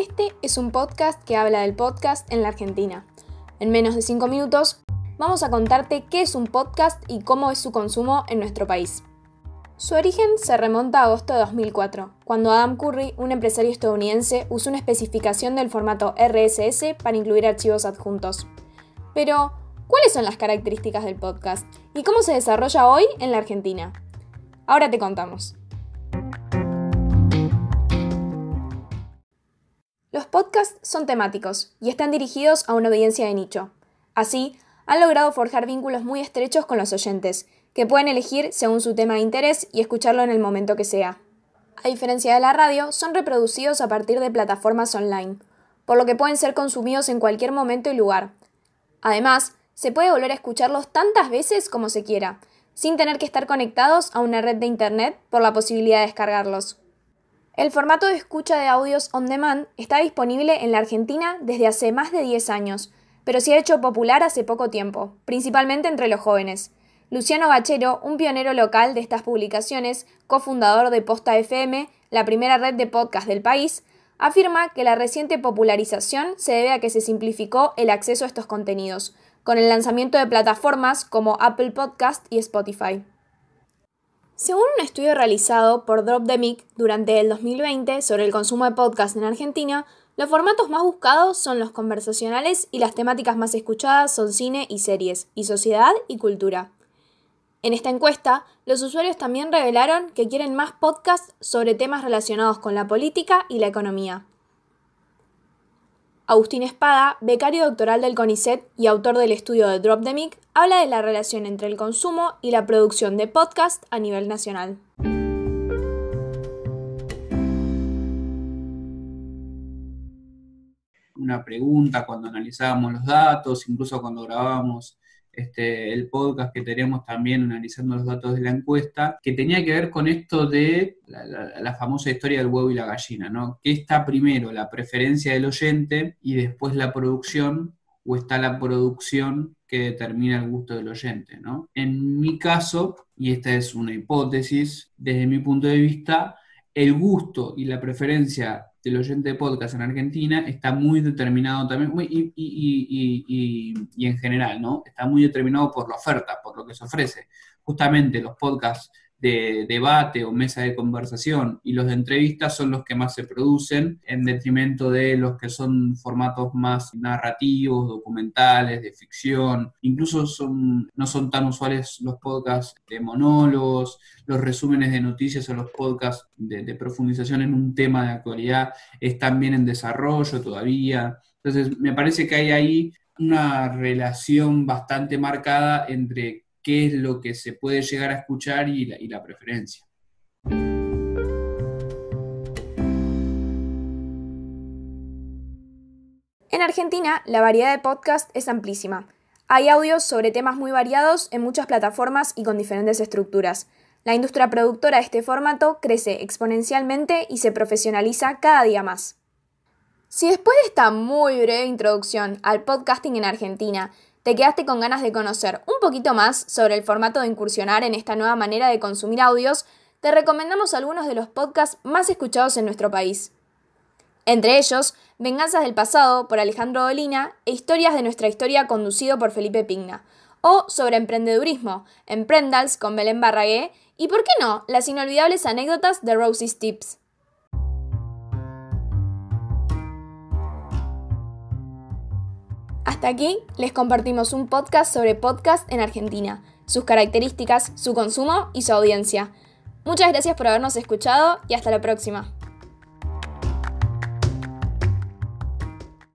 Este es un podcast que habla del podcast en la Argentina. En menos de 5 minutos vamos a contarte qué es un podcast y cómo es su consumo en nuestro país. Su origen se remonta a agosto de 2004, cuando Adam Curry, un empresario estadounidense, usó una especificación del formato RSS para incluir archivos adjuntos. Pero, ¿cuáles son las características del podcast y cómo se desarrolla hoy en la Argentina? Ahora te contamos. Podcasts son temáticos y están dirigidos a una audiencia de nicho. Así, han logrado forjar vínculos muy estrechos con los oyentes, que pueden elegir según su tema de interés y escucharlo en el momento que sea. A diferencia de la radio, son reproducidos a partir de plataformas online, por lo que pueden ser consumidos en cualquier momento y lugar. Además, se puede volver a escucharlos tantas veces como se quiera, sin tener que estar conectados a una red de Internet por la posibilidad de descargarlos. El formato de escucha de audios on demand está disponible en la Argentina desde hace más de 10 años, pero se ha hecho popular hace poco tiempo, principalmente entre los jóvenes. Luciano Bachero, un pionero local de estas publicaciones, cofundador de Posta FM, la primera red de podcast del país, afirma que la reciente popularización se debe a que se simplificó el acceso a estos contenidos, con el lanzamiento de plataformas como Apple Podcast y Spotify. Según un estudio realizado por Drop the Mic durante el 2020 sobre el consumo de podcast en Argentina, los formatos más buscados son los conversacionales y las temáticas más escuchadas son cine y series, y sociedad y cultura. En esta encuesta, los usuarios también revelaron que quieren más podcasts sobre temas relacionados con la política y la economía. Agustín Espada, becario doctoral del CONICET y autor del estudio de Drop the Mic, habla de la relación entre el consumo y la producción de podcast a nivel nacional. Una pregunta cuando analizábamos los datos, incluso cuando grabábamos este, el podcast que teníamos también analizando los datos de la encuesta, que tenía que ver con esto de la, famosa historia del huevo y la gallina, ¿no? ¿Qué está primero, la preferencia del oyente y después la producción? ¿O está la producción que determina el gusto del oyente, ¿no? En mi caso, y esta es una hipótesis, desde mi punto de vista, el gusto y la preferencia del oyente de podcast en Argentina está muy determinado también, y, en general, ¿no? Está muy determinado por la oferta, por lo que se ofrece. Justamente los podcasts de debate o mesa de conversación y los de entrevistas son los que más se producen en detrimento de los que son formatos más narrativos, documentales, de ficción. Incluso son, no son tan usuales los podcasts de monólogos, los resúmenes de noticias o los podcasts de, de profundización en un tema de actualidad están bien en desarrollo todavía. Entonces, me parece que hay ahí una relación bastante marcada entre qué es lo que se puede llegar a escuchar y la, preferencia. En Argentina, la variedad de podcast es amplísima. Hay audios sobre temas muy variados en muchas plataformas y con diferentes estructuras. La industria productora de este formato crece exponencialmente y se profesionaliza cada día más. Si después de esta muy breve introducción al podcasting en Argentina te quedaste con ganas de conocer un poquito más sobre el formato de incursionar en esta nueva manera de consumir audios, te recomendamos algunos de los podcasts más escuchados en nuestro país. Entre ellos, Venganzas del Pasado por Alejandro Dolina e Historias de nuestra historia conducido por Felipe Pigna, o sobre emprendedurismo, Emprendals con Belén Barragué, y por qué no, las inolvidables anécdotas de Rosie's Tips. Hasta aquí les compartimos un podcast sobre podcast en Argentina, sus características, su consumo y su audiencia. Muchas gracias por habernos escuchado y hasta la próxima.